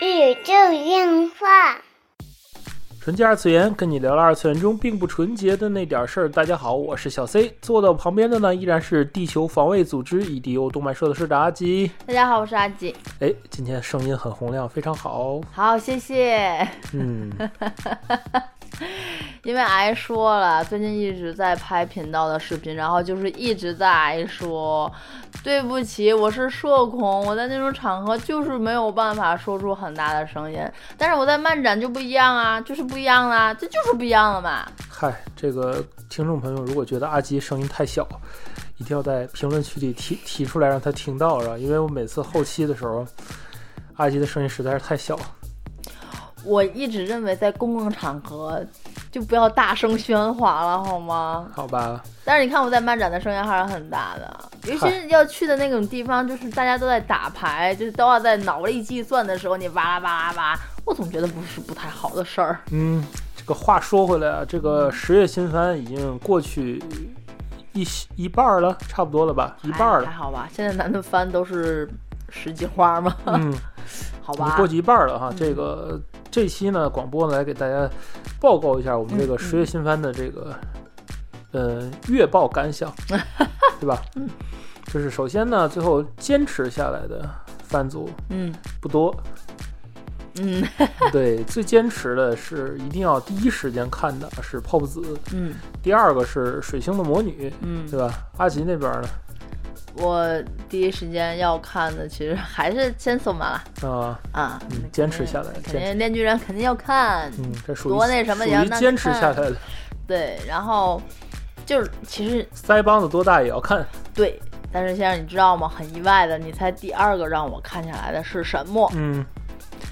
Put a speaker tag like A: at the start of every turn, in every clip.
A: 宇宙电话。
B: 纯洁二次元，跟你聊了二次元中并不纯洁的那点事儿。大家好，我是小 C，坐到旁边的呢依然是地球防卫组织 EDO 动漫社的社长阿吉。
C: 大家好，我是阿吉。
B: 哎，今天声音很洪亮，非常好。
C: 好，谢谢。
B: 嗯，
C: 因为挨说了，最近一直在拍频道的视频，然后就是一直在挨说，对不起，我是社恐，我在那种场合就是没有办法说出很大的声音，但是我在漫展就不一样啊，就是不一样啦，这就是不一样了嘛。
B: 嗨，这个听众朋友如果觉得阿吉声音太小，一定要在评论区里提提出来，让他听到，是吧？因为我每次后期的时候，阿吉的声音实在是太小。
C: 我一直认为在公共场合就不要大声喧哗了，好吗？
B: 好吧。
C: 但是你看我在漫展的声音还是很大的，尤其是要去的那种地方，就是大家都在打牌，就是都要在脑力计算的时候，你哇啦哇啦哇，我总觉得不是不太好的事儿。
B: 嗯，这个话说回来啊，这个十月新番已经过去一一半了，差不多了吧？一半了，
C: 还好吧？现在男的番都是十几花吗？
B: 嗯，
C: 好吧，
B: 过去一半了哈。这个。这期呢，广播呢来给大家报告一下我们这个十月新番的这个呃月报感想，对吧？嗯，就是首先呢，最后坚持下来的番组，
C: 嗯，
B: 不多，
C: 嗯，
B: 对，最坚持的是一定要第一时间看的是泡泡子，
C: 嗯，
B: 第二个是水星的魔女，
C: 嗯，
B: 对吧？阿吉那边呢？
C: 我第一时间要看的，其实还是《千手嘛
B: 啊
C: 啊，
B: 坚持下来，
C: 肯定《链锯人》肯定要看，
B: 嗯，这属
C: 于多那什么也要
B: 坚持下来的。
C: 对，然后就是其实
B: 腮帮子多大也要看。
C: 对，但是先生你知道吗？很意外的，你猜第二个让我看下来的是什么？
B: 嗯，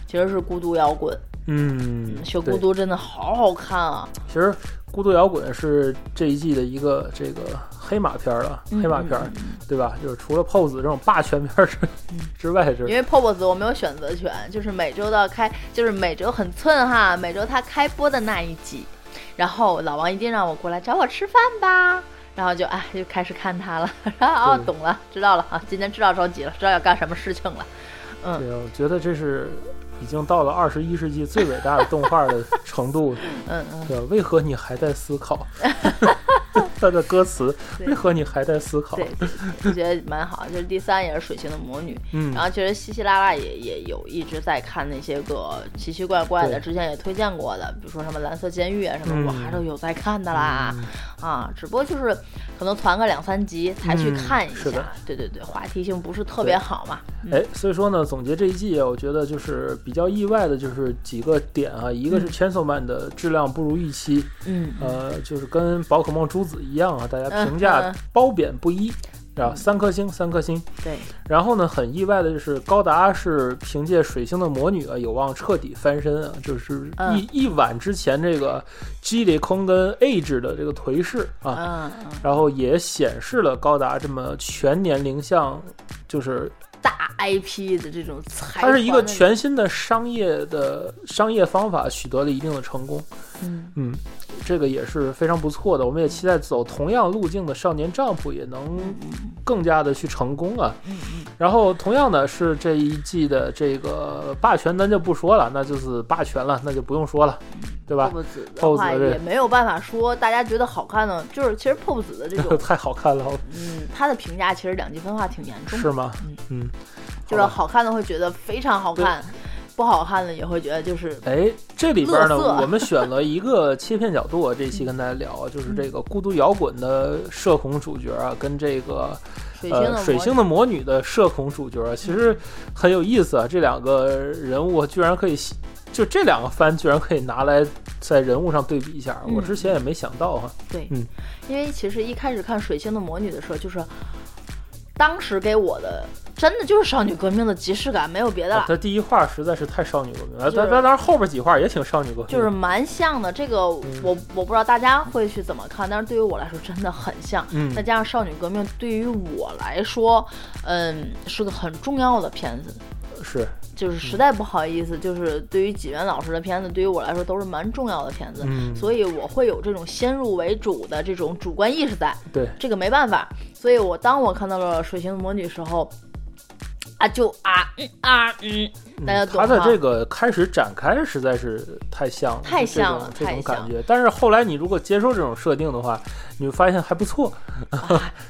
C: 其实是《孤独摇滚》。
B: 嗯，
C: 小孤独真的好好看啊！
B: 其实《孤独摇滚》是这一季的一个这个。黑马片了，黑马片，对吧？就是除了 POSE 这种霸权片之 之外，是
C: 因为 POSE 我没有选择权，就是每周的开，就是每周很寸哈，每周他开播的那一集，然后老王一定让我过来找我吃饭吧，然后就哎就开始看他了，然后哦，懂了，知道了啊，今天知道着急了，知道要干什么事情了，嗯，
B: 对，我觉得这是已经到了二十一世纪最伟大的动画的程度，
C: 嗯嗯，
B: 对，为何你还在思考？他的歌词为何你还在思考？
C: 对，我觉得蛮好。就是第三也是水星的魔女，嗯，然后其实稀稀拉拉也也有一直在看那些个奇奇怪怪的，之前也推荐过的，比如说什么蓝色监狱啊什么，我还是有在看的啦。啊，只不过就是可能团个两三集才去看一下。对对对，话题性不是特别好嘛。
B: 哎，所以说呢，总结这一季，我觉得就是比较意外的，就是几个点啊，一个是千手曼的质量不如预期，
C: 嗯，
B: 呃，就是跟宝可梦珠子一样啊，大家评价褒贬不一。啊，三颗星，三颗星。
C: 对，
B: 然后呢，很意外的就是高达是凭借水星的魔女啊，有望彻底翻身啊，就是一一晚之前这个 G 里空跟 Age 的这个颓势啊，然后也显示了高达这么全年龄向，就是
C: 大 IP 的这种，
B: 它是一个全新的商业的商业方法，取得了一定的成功。
C: 嗯
B: 嗯。这个也是非常不错的，我们也期待走同样路径的少年丈夫也能更加的去成功啊。
C: 嗯
B: 嗯。然后同样的是这一季的这个霸权，咱就不说了，那就是霸权了，那就不用说了，对吧？
C: 破子的话也没有办法说，大家觉得好看呢，就是其实破子的这种
B: 太好看了。
C: 嗯，他的评价其实两极分化挺严重。
B: 是吗？
C: 嗯
B: 嗯，
C: 就是好看的会觉得非常好看。不好看的也会觉得就是
B: 哎，这里边呢，我们选了一个切片角度，这期跟大家聊，就是这个孤独摇滚的社恐主角啊，跟这个呃水星的魔女的社恐主角，其实很有意思啊。这两个人物居然可以，就这两个番居然可以拿来在人物上对比一下，我之前也没想到哈。
C: 对，
B: 嗯，
C: 因为其实一开始看水星的魔女的时候，就是当时给我的。真的就是少女革命的即视感，没有别的了。
B: 他第一话实在是太少女革命了，但但当然后边几话也挺少女革命，
C: 就是蛮像的。这个我我不知道大家会去怎么看，但是对于我来说真的很像。
B: 嗯，
C: 再加上少女革命对于我来说，嗯，是个很重要的片子。
B: 是，
C: 就是实在不好意思，就是对于纪元老师的片子，对于我来说都是蛮重要的片子。
B: 嗯，
C: 所以我会有这种先入为主的这种主观意识在。
B: 对，
C: 这个没办法。所以我当我看到了水星的魔女时候。啊，就啊嗯啊嗯，大家懂
B: 他的这个开始展开实在是太像了，
C: 太像
B: 了，这种感觉。但是后来你如果接受这种设定的话，你会发现还不错，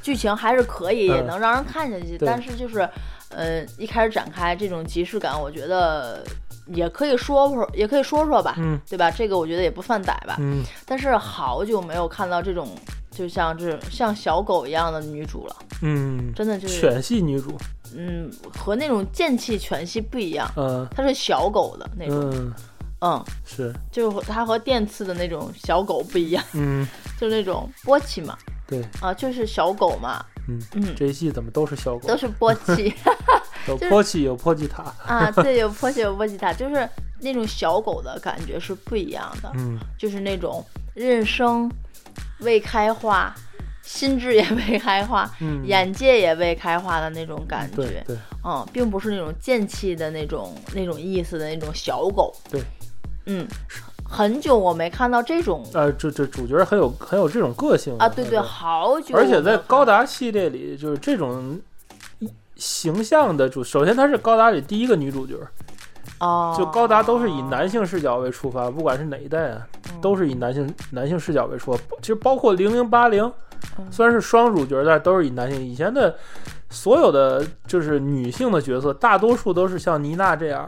C: 剧情还是可以，也能让人看下去。但是就是，呃，一开始展开这种即视感，我觉得也可以说说，也可以说说吧，
B: 嗯，
C: 对吧？这个我觉得也不犯歹吧，
B: 嗯。
C: 但是好久没有看到这种。就像这像小狗一样的女主了，
B: 嗯，
C: 真的就是
B: 犬系女主，
C: 嗯，和那种剑气犬系不一样，
B: 嗯，
C: 它是小狗的那种，嗯，
B: 是，
C: 就是它和电刺的那种小狗不一样，
B: 嗯，
C: 就是那种波奇嘛，
B: 对，
C: 啊，就是小狗嘛，
B: 嗯嗯，这一季怎么都是小狗，
C: 都 是波奇，
B: 有波奇有波吉塔
C: 啊，对，有波奇有波吉塔，就是那种小狗的感觉是不一样的，
B: 嗯，
C: 就是那种认生。未开化，心智也未开化，
B: 嗯，
C: 眼界也未开化的那种感
B: 觉，对，
C: 嗯，并不是那种贱气的那种那种意思的那种小狗，
B: 对，
C: 嗯，很久我没看到这种，
B: 呃，这这主角很有很有这种个性
C: 啊，对对，好久，
B: 而且在高达系列里，就是这种形象的主，首先她是高达里第一个女主角。
C: 哦，
B: 就高达都是以男性视角为出发，不管是哪一代啊，都是以男性男性视角为出发。其实包括零零八零，虽然是双主角，但都是以男性。以前的所有的就是女性的角色，大多数都是像妮娜这样，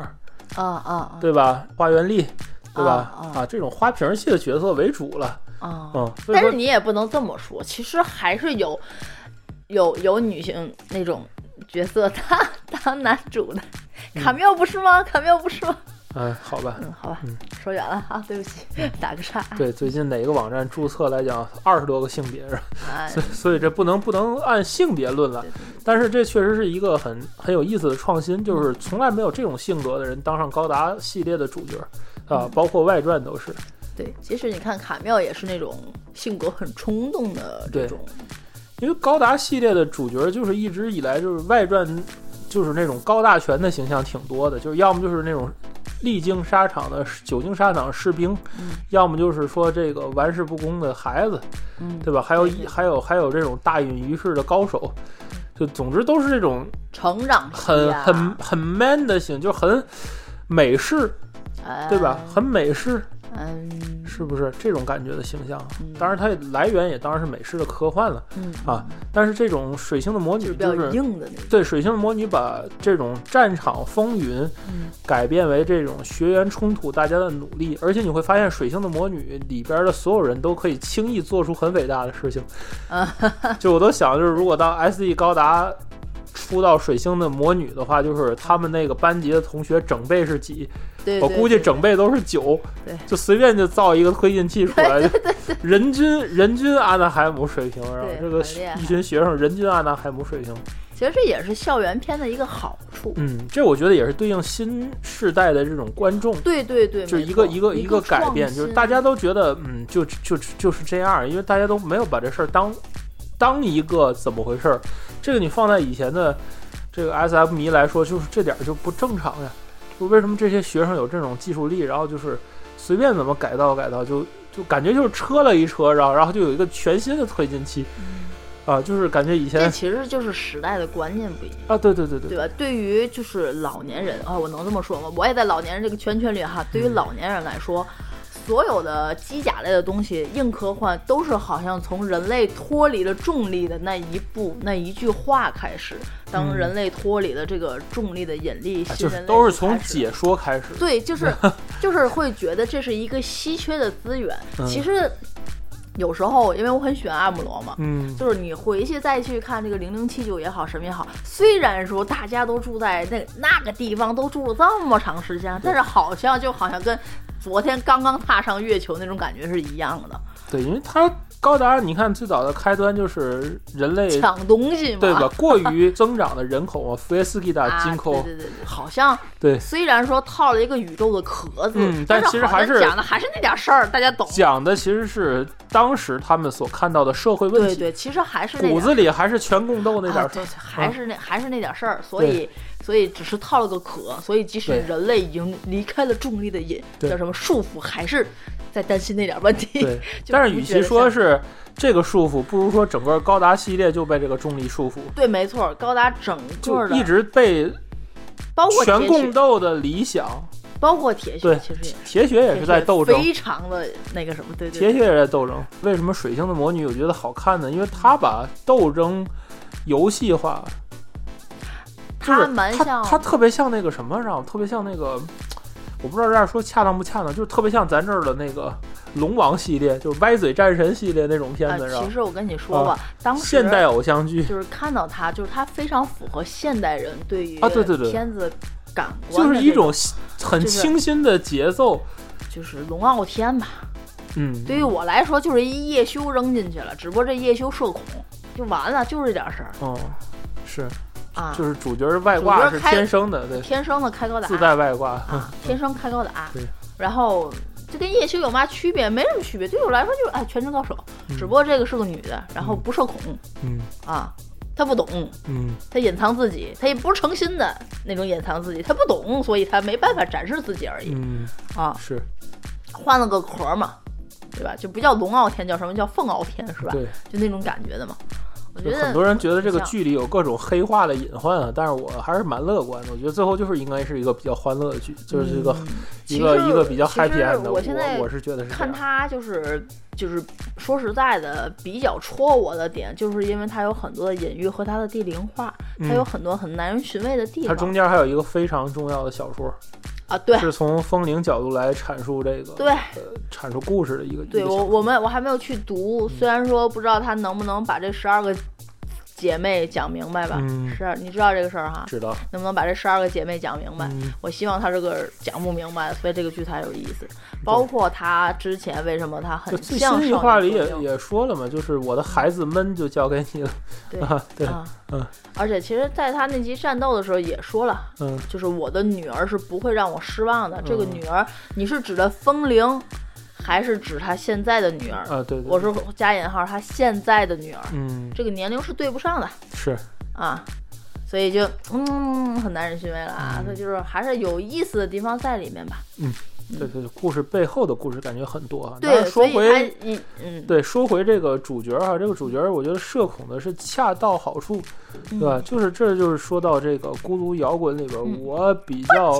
C: 啊啊，
B: 对吧？花园丽，对吧？啊，这种花瓶系的角色为主了。
C: 啊，
B: 嗯，
C: 但是你也不能这么说，其实还是有有有女性那种角色当当男主的。卡缪不是吗？卡缪不是吗？
B: 嗯，好吧，
C: 嗯，好吧，嗯，说远了啊，对不起，打个岔。
B: 对，最近哪个网站注册来讲，二十多个性别是吧？所以所以这不能不能按性别论了。但是这确实是一个很很有意思的创新，就是从来没有这种性格的人当上高达系列的主角啊，包括外传都是。
C: 对，其实你看卡妙也是那种性格很冲动的这种，
B: 因为高达系列的主角就是一直以来就是外传。就是那种高大全的形象挺多的，就是要么就是那种历经沙场的久经沙场士兵，要么就是说这个玩世不恭的孩子，对吧？还有还有还有这种大隐于市的高手，就总之都是这种
C: 成长
B: 很很很 man 的型，就很美式，对吧？很美式。
C: 嗯，
B: 是不是这种感觉的形象？当然，它来源也当然是美式的科幻了。
C: 嗯
B: 啊，但是这种水星的魔女就是
C: 硬的
B: 对，水星的魔女把这种战场风云改变为这种学员冲突，大家的努力。而且你会发现，水星的魔女里边的所有人都可以轻易做出很伟大的事情。
C: 啊，
B: 就我都想，就是如果当 S.E 高达。出到水星的魔女的话，就是他们那个班级的同学整倍是几？我估计整倍都是九。
C: 对，
B: 就随便就造一个推进器出来，人均人均阿纳海姆水平，然后这个一群学生人均阿纳海姆水平。
C: 其实这也是校园片的一个好处。
B: 嗯，这我觉得也是对应新时代的这种观众。
C: 对对对，
B: 就是一个一个
C: 一
B: 个改变，就是大家都觉得嗯，就就就是这样，因为大家都没有把这事儿当。当一个怎么回事儿？这个你放在以前的这个 S F 迷来说，就是这点就不正常呀。就为什么这些学生有这种技术力，然后就是随便怎么改造改造，就就感觉就是车了一车，然后然后就有一个全新的推进器啊，就是感觉以前
C: 这其实就是时代的观念不一样
B: 啊。对对对对，
C: 对吧？对于就是老年人啊，我能这么说吗？我也在老年人这个圈圈里哈。对于老年人来说。所有的机甲类的东西，硬科幻都是好像从人类脱离了重力的那一步、那一句话开始。当人类脱离了这个重力的引力，
B: 新人类都是从解说开始。
C: 对，就是 就是会觉得这是一个稀缺的资源。其实有时候，因为我很喜欢阿姆罗嘛，
B: 嗯，
C: 就是你回去再去看这个零零七九也好，什么也好，虽然说大家都住在那那个地方，都住了这么长时间，但是好像就好像跟。昨天刚刚踏上月球那种感觉是一样的。
B: 对，因为它高达，你看最早的开端就是人类
C: 抢东西嘛，
B: 对吧？过于增长的人口啊，福耶斯基达金口，
C: 对对对，好像
B: 对。
C: 虽然说套了一个宇宙的壳子，
B: 嗯，
C: 但
B: 其实还
C: 是讲的还是那点事儿，大家懂。
B: 讲的其实是当时他们所看到的社会问
C: 题，对对，其实还是
B: 骨子里还是全共斗那点
C: 事儿，还是那还是那点事儿，所以。所以只是套了个壳，所以即使人类已经离开了重力的引叫什么束缚，还是在担心那点问题。
B: 对，但是与其说是这个束缚，不如说整个高达系列就被这个重力束缚。
C: 对，没错，高达整个
B: 一直被
C: 包括
B: 全共斗的理想，
C: 包括铁血，其实
B: 铁血也是在斗争，
C: 非常的那个什么，对对。
B: 铁血也在斗争。为什么水星的魔女我觉得好看呢？因为他把斗争游戏化，他
C: 蛮像，
B: 他特别像那个什么，让特别像那个，我不知道这样说恰当不恰当，就是特别像咱这儿的那个。龙王系列就是歪嘴战神系列那种片子，是吧？
C: 其实我跟你说吧，当时
B: 现代偶像剧
C: 就是看到他，就是他非常符合现代人对于
B: 啊，对对对，
C: 片子感官，
B: 就是一种很清新的节奏，
C: 就是龙傲天吧。
B: 嗯，
C: 对于我来说，就是一叶修扔进去了，只不过这叶修社恐就完了，就这点事儿。
B: 哦，是
C: 啊，
B: 就是主角外挂是天生的，对，
C: 天生的开高达，
B: 自带外挂
C: 啊，天生开高达。
B: 对，
C: 然后。这跟叶修有嘛区别？没什么区别。对我来说就是哎，全职高手。只不过这个是个女的，然后不社恐。
B: 嗯
C: 啊，她不懂。
B: 嗯，
C: 她隐藏自己，她也不是诚心的那种隐藏自己，她不懂，所以她没办法展示自己而已。
B: 嗯
C: 啊，
B: 是
C: 换了个壳嘛，对吧？就不叫龙傲天，叫什么叫凤傲天是吧？
B: 对，
C: 就那种感觉的嘛。我觉得
B: 很多人觉得这个剧里有各种黑化的隐患啊，但是我还是蛮乐观的。我觉得最后就是应该是一个比较欢乐的剧，就是这个一个一个比较 happy end 的。
C: 我现在
B: 我是觉得是
C: 看他就是就是说实在的，比较戳我的点，就是因为它有很多的隐喻和它的地灵化，它有很多很耐人寻味的地方。
B: 它中间还有一个非常重要的小说
C: 啊，对，
B: 是从风铃角度来阐述这个
C: 对
B: 阐述故事的一个。
C: 对我我们我还没有去读，虽然说不知道他能不能把这十二个。姐妹讲明白吧，是你知道这个事儿哈？
B: 知道。
C: 能不能把这十二个姐妹讲明白？我希望他这个讲不明白，所以这个剧才有意思。包括他之前为什么他很像
B: 新一话里也也说了嘛，就是我的孩子们就交给你了。
C: 对
B: 对，
C: 嗯。而且其实，在他那集战斗的时候也说了，
B: 嗯，
C: 就是我的女儿是不会让我失望的。这个女儿，你是指的风铃？还是指他现在的女儿
B: 啊？对，
C: 我是加引号，他现在的女儿。
B: 嗯，
C: 这个年龄是对不上的。
B: 是
C: 啊，所以就嗯，很耐人寻味了啊。他就是还是有意思的地方在里面吧。
B: 嗯。对对对，故事背后的故事感觉很多啊。
C: 对，
B: 说回
C: 嗯，
B: 对，说回这个主角哈，这个主角我觉得社恐的是恰到好处，对吧？就是这就是说到这个孤独摇滚里边，我比较，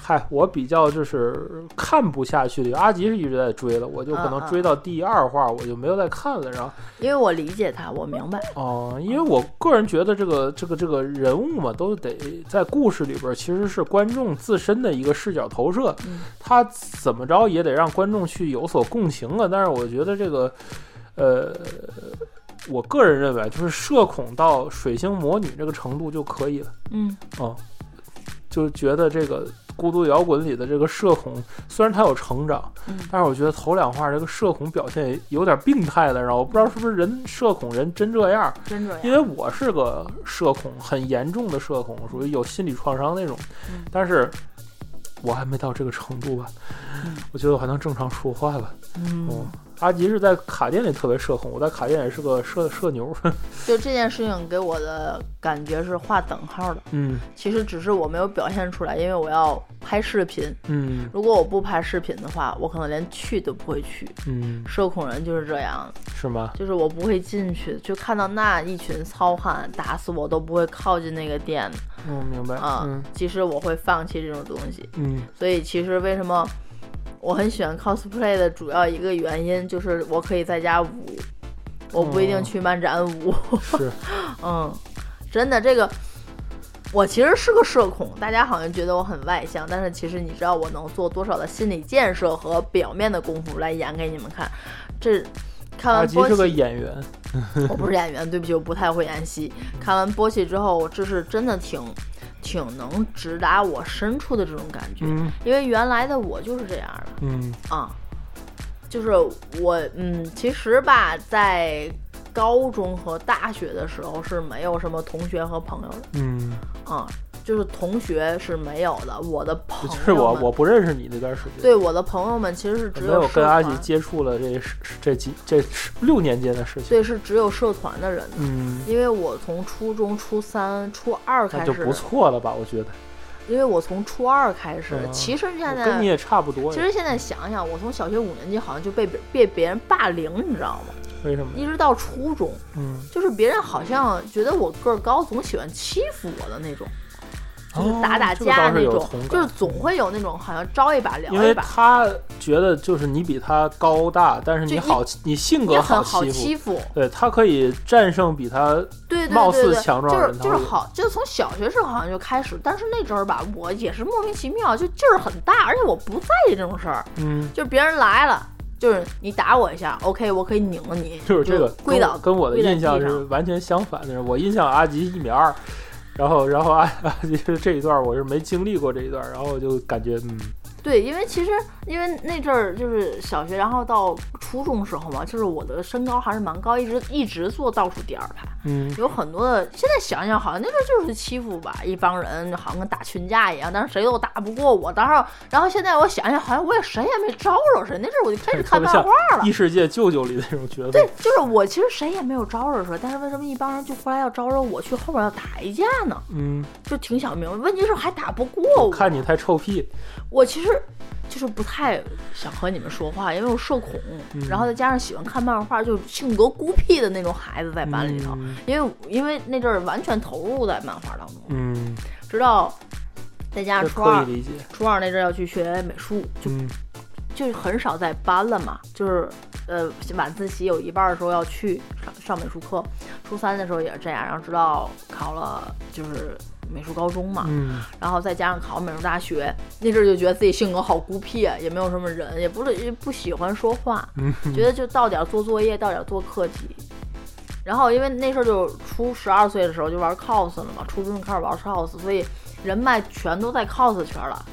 B: 嗨，我比较就是看不下去的。阿吉是一直在追了，我就可能追到第二话，我就没有再看了。然后，
C: 因为我理解他，我明白。
B: 哦，因为我个人觉得这个这个这个人物嘛，都得在故事里边，其实是观众自身的一个视角投射，他。他怎么着也得让观众去有所共情啊！但是我觉得这个，呃，我个人认为就是社恐到水星魔女这个程度就可以了。
C: 嗯，
B: 哦，就觉得这个孤独摇滚里的这个社恐，虽然他有成长，但是我觉得头两话这个社恐表现有点病态了，然后我不知道是不是人社恐人真这样。
C: 真这样。
B: 因为我是个社恐很严重的社恐，属于有心理创伤那种，但是。我还没到这个程度吧，我觉得我还能正常说话吧。
C: 嗯，
B: 阿吉是在卡店里特别社恐，我在卡店也是个社社牛。
C: 就这件事情给我的感觉是画等号的。
B: 嗯，
C: 其实只是我没有表现出来，因为我要拍视频。
B: 嗯，
C: 如果我不拍视频的话，我可能连去都不会去。
B: 嗯，
C: 社恐人就是这样。
B: 是吗？
C: 就是我不会进去，就看到那一群糙汉，打死我都不会靠近那个店。
B: 嗯，明白
C: 啊。其实我会放弃这种东西。
B: 嗯，
C: 所以其实为什么我很喜欢 cosplay 的主要一个原因，就是我可以在家舞，我不一定去漫展舞。
B: 是，
C: 嗯，真的这个，我其实是个社恐，大家好像觉得我很外向，但是其实你知道我能做多少的心理建设和表面的功夫来演给你们看？这看完波
B: 奇是个演员，
C: 我不是演员，对不起，我不太会演戏。看完波奇之后，我这是真的挺。挺能直达我深处的这种感觉，因为原来的我就是这样的，
B: 嗯
C: 啊，就是我，嗯，其实吧，在高中和大学的时候是没有什么同学和朋友的，
B: 嗯
C: 啊。就是同学是没有的，我的朋友
B: 就是我我不认识你那段时间。
C: 对，我的朋友们其实是只
B: 有跟阿吉接触了这这几这六年间的事情。
C: 对，是只有社团的人。
B: 嗯，
C: 因为我从初中初三、初二开始
B: 就不错了吧？我觉得。
C: 因为我从初二开始，其实现在
B: 跟你也差不多。
C: 其实现在想想，我从小学五年级好像就被别被别人霸凌，你知道吗？
B: 为什么？
C: 一直到初中，
B: 嗯，
C: 就是别人好像觉得我个儿高，总喜欢欺负我的那种。就是打打架那种，就是总会有那种好像招一把聊一把。
B: 因为他觉得就是你比他高大，但是你好，你性格
C: 好
B: 欺
C: 负，
B: 对他可以战胜比他
C: 对
B: 貌似强壮
C: 的人。就是就是好，就是从小学时候好像就开始，但是那阵儿吧，我也是莫名其妙就劲儿很大，而且我不在意这种事儿。
B: 嗯，
C: 就别人来了，就是你打我一下，OK，我可以拧了你。
B: 就是这个
C: 跪倒，
B: 跟我的印象是完全相反的。我印象阿吉一米二。然后，然后啊，其实这一段我是没经历过这一段，然后我就感觉，嗯。
C: 对，因为其实因为那阵儿就是小学，然后到初中时候嘛，就是我的身高还是蛮高，一直一直坐倒数第二排。
B: 嗯，
C: 有很多的，现在想想好像那阵儿就是欺负吧，一帮人好像跟打群架一样，但是谁都打不过我。当时，然后现在我想想，好像我也谁也没招惹谁。那阵儿我就开始看漫画了，
B: 异世界舅舅里的那种角色。
C: 对，就是我其实谁也没有招惹谁，但是为什么一帮人就后来要招惹我去后边要打一架呢？
B: 嗯，
C: 就挺想明白，问题是还打不过我。
B: 看你太臭屁。
C: 我其实。就是不太想和你们说话，因为我社恐，然后再加上喜欢看漫画，就性格孤僻的那种孩子在班里头。因为因为那阵儿完全投入在漫画当中，
B: 嗯，
C: 直到再加上初二，初二那阵儿要去学美术，就就很少在班了嘛。就是呃晚自习有一半的时候要去上上美术课，初三的时候也是这样，然后直到考了就是。美术高中嘛，
B: 嗯，
C: 然后再加上考美术大学，那阵儿就觉得自己性格好孤僻，也没有什么人，也不是不喜欢说话，觉得就到点做作业，到点做课题。然后因为那时候就初十二岁的时候就玩 cos 了嘛，初中就开始玩 cos，所以人脉全都在 cos 圈了。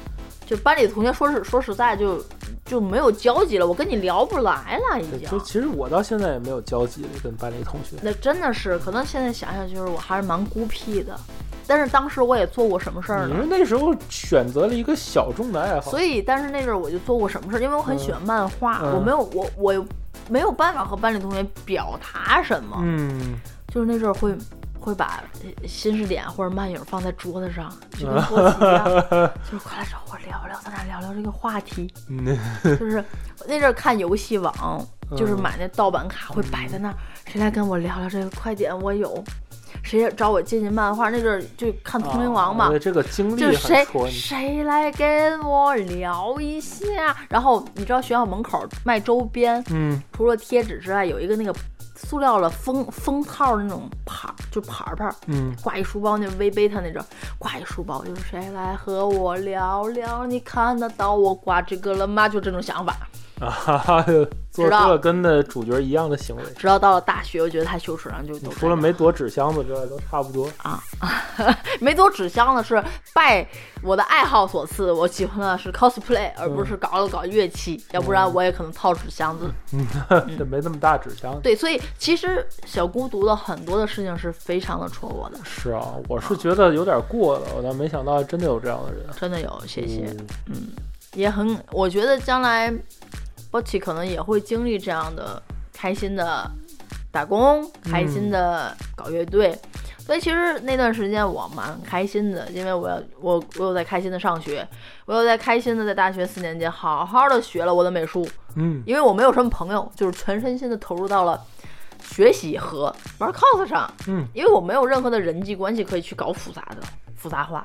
C: 就班里同学说是说实在就就没有交集了，我跟你聊不来了已经。
B: 就其实我到现在也没有交集跟班里同学。
C: 那真的是，可能现在想想就是我还是蛮孤僻的。但是当时我也做过什么事儿
B: 呢？你是那时候选择了一个小众的爱好。
C: 所以，但是那阵儿我就做过什么事儿？因为我很喜欢漫画，我没有我我没有办法和班里同学表达什么。
B: 嗯，
C: 就是那阵儿会会把新视点或者漫影放在桌子上，就跟波奇一样，就是快来找我聊聊，咱俩聊聊这个话题。就是那阵儿看游戏网，就是买那盗版卡会摆在那儿，谁来跟我聊聊这个？快点，我有。谁找我借进漫画？那阵儿就看《通灵王》嘛，
B: 这个经历
C: 就谁谁来跟我聊一下？然后你知道学校门口卖周边，
B: 嗯，
C: 除了贴纸之外，有一个那个塑料的封封套的那种牌，就牌牌，
B: 嗯，
C: 挂一书包，那微贝他那种挂一书包，就是谁来和我聊聊？你看得到我挂这个了吗？就这种想法。
B: 啊哈哈，做出了跟那主角一样的行为。
C: 直到到了大学，我觉得太羞耻了，就
B: 除了没躲纸箱子之外，都差不多
C: 啊。没躲纸箱子是拜我的爱好所赐，我喜欢的是 cosplay，而不是搞了搞乐器，要不然我也可能套纸箱子。
B: 嗯，这没那么大纸箱子。
C: 对，所以其实小孤独的很多的事情是非常的戳我的。
B: 是啊，我是觉得有点过了，我倒没想到真的有这样的人。
C: 真的有，谢谢。嗯，也很，我觉得将来。波奇可能也会经历这样的开心的打工，开心的搞乐队，所以其实那段时间我蛮开心的，因为我要我我有在开心的上学，我有在开心的在大学四年级好好的学了我的美术，
B: 嗯，
C: 因为我没有什么朋友，就是全身心的投入到了学习和玩 cos 上，
B: 嗯，
C: 因为我没有任何的人际关系可以去搞复杂的复杂化，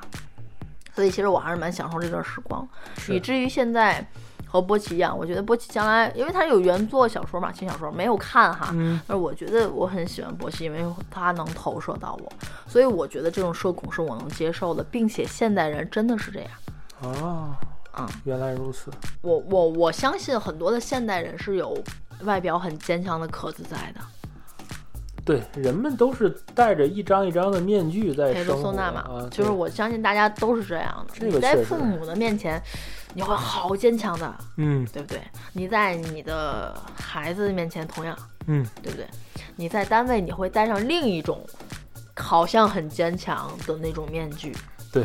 C: 所以其实我还是蛮享受这段时光，以至于现在。和波奇一样，我觉得波奇将来，因为他有原作小说嘛，轻小说没有看哈，但是我觉得我很喜欢波奇，因为他能投射到我，所以我觉得这种社恐是我能接受的，并且现代人真的是这样。
B: 哦，
C: 嗯，
B: 原来如此。
C: 我我我相信很多的现代人是有外表很坚强的壳子在的。
B: 对，人们都是戴着一张一张的面具在生活
C: 嘛，就是我相信大家都是这样的。
B: 你
C: 在父母的面前。你会好坚强的，
B: 嗯，
C: 对不对？你在你的孩子面前同样，
B: 嗯，
C: 对不对？你在单位你会戴上另一种，好像很坚强的那种面具，
B: 对，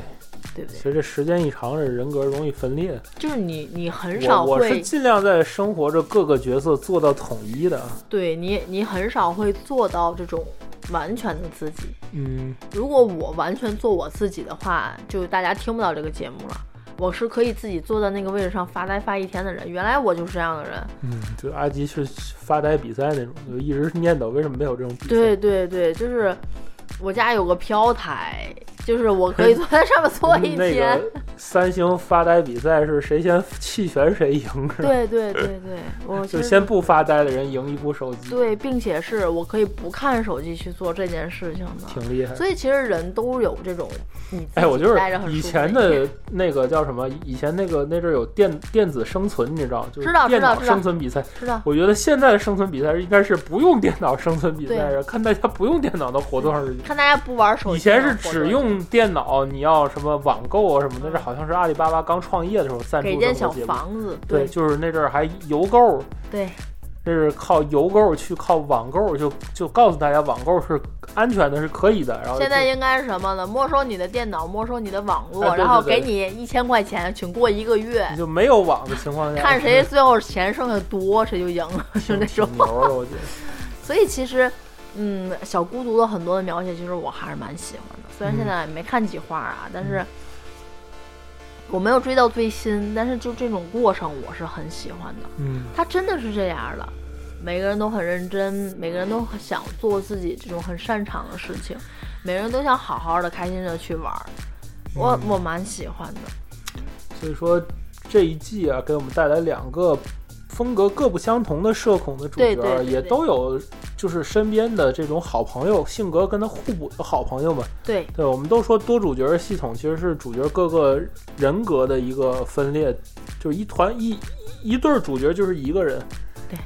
C: 对不对？
B: 随着时间一长，这人格容易分裂。
C: 就是你，你很少
B: 会，我是尽量在生活着各个角色做到统一的。
C: 对你，你很少会做到这种完全的自己。
B: 嗯，
C: 如果我完全做我自己的话，就大家听不到这个节目了。我是可以自己坐在那个位置上发呆发一天的人，原来我就是这样的人。
B: 嗯，就阿吉是发呆比赛那种，就一直念叨为什么没有这种比赛。
C: 对对对，就是我家有个飘台，就是我可以坐在上面坐一天。
B: 三星发呆比赛是谁先 弃权谁赢？
C: 对对对对，我
B: 就先不发呆的人赢一部手机。
C: 对，并且是我可以不看手机去做这件事情的，
B: 挺厉害。
C: 所以其实人都有这种，
B: 哎，我就是以前的那个叫什么？以前那个那阵有电电子生存，你知道？就是电脑生存比赛。
C: 知道。
B: 我觉得现在的生存比赛应该是不用电脑生存比赛，看大家不用电脑能活多长时间。
C: 看大家不玩手机。
B: 以前是只用电脑，你要什么网购啊什么的，这好像是阿里巴巴刚创业的时候赞助的
C: 给间小房子，
B: 对，就是那阵儿还邮购，
C: 对，
B: 这是靠邮购去靠网购，就就告诉大家网购是安全的，是可以的。然后
C: 现在应该是什么呢？没收你的电脑，没收你的网络，然后给你一千块钱，请过一个月。
B: 就没有网的情况下，
C: 看谁最后钱剩下多，谁就赢了，就那种。所以其实，嗯，小孤独的很多的描写，其实我还是蛮喜欢的。虽然现在没看几话啊，但是。我没有追到最新，但是就这种过程我是很喜欢的。
B: 嗯，
C: 他真的是这样的，每个人都很认真，每个人都想做自己这种很擅长的事情，每个人都想好好的、开心的去玩。我我蛮喜欢的。
B: 所以说这一季啊，给我们带来两个。风格各不相同的社恐的主角，也都有就是身边的这种好朋友，性格跟他互补的好朋友们。
C: 对
B: 对，我们都说多主角系统其实是主角各个人格的一个分裂，就是一团一一对主角就是一个人。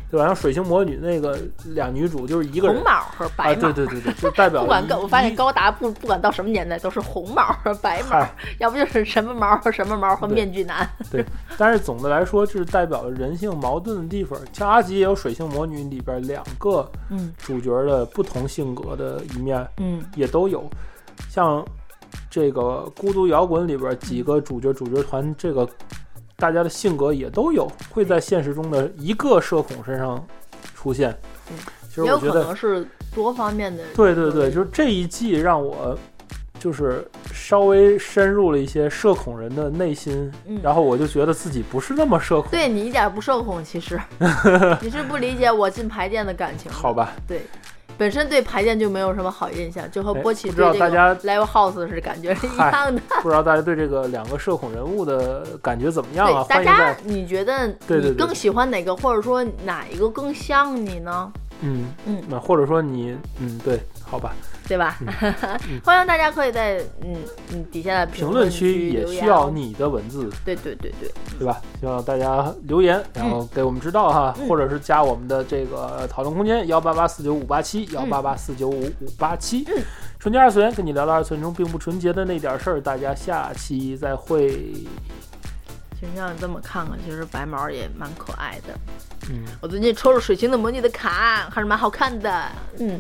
B: 对吧？像水星魔女那个俩女主就是一个
C: 红毛和白
B: 毛，对对对对，就代表
C: 不管我发现高达不不管到什么年代都是红毛和白毛，要不就是什么毛和什么毛和面具男。
B: 对，但是总的来说就是代表了人性矛盾的地方。像阿吉也有水星魔女里边两个主角的不同性格的一面，
C: 嗯，
B: 也都有。像这个孤独摇滚里边几个主角主角团这个。大家的性格也都有，会在现实中的一个社恐身上出现。
C: 嗯，
B: 其实我觉得
C: 是多方面的。
B: 对对对，就是这一季让我就是稍微深入了一些社恐人的内心，然后我就觉得自己不是那么社恐。
C: 对你一点不社恐，其实 你是不理解我进排店的感情。
B: 好吧。
C: 对。本身对排练就没有什么好印象，就和波奇
B: 对这个
C: Live House 是感觉是一样的。
B: 不知道大家对这个两个社恐人物的感觉怎么样啊？
C: 大家你觉得
B: 你
C: 更喜欢哪个，或者说哪一个更像你呢？
B: 嗯嗯，那或者说你嗯对，好吧。
C: 对吧？欢迎大家可以在嗯嗯底下的
B: 评
C: 论
B: 区也需要你的文字。
C: 对对对对，
B: 对吧？希望大家留言，然后给我们知道哈，或者是加我们的这个讨论空间幺八八四九五八七幺八八四九五五八七。纯洁二次元跟你聊聊二次元中并不纯洁的那点事儿，大家下期再会。
C: 其实让你这么看看，其实白毛也蛮可爱的。
B: 嗯，
C: 我最近抽了水星的魔女的卡，还是蛮好看的。嗯。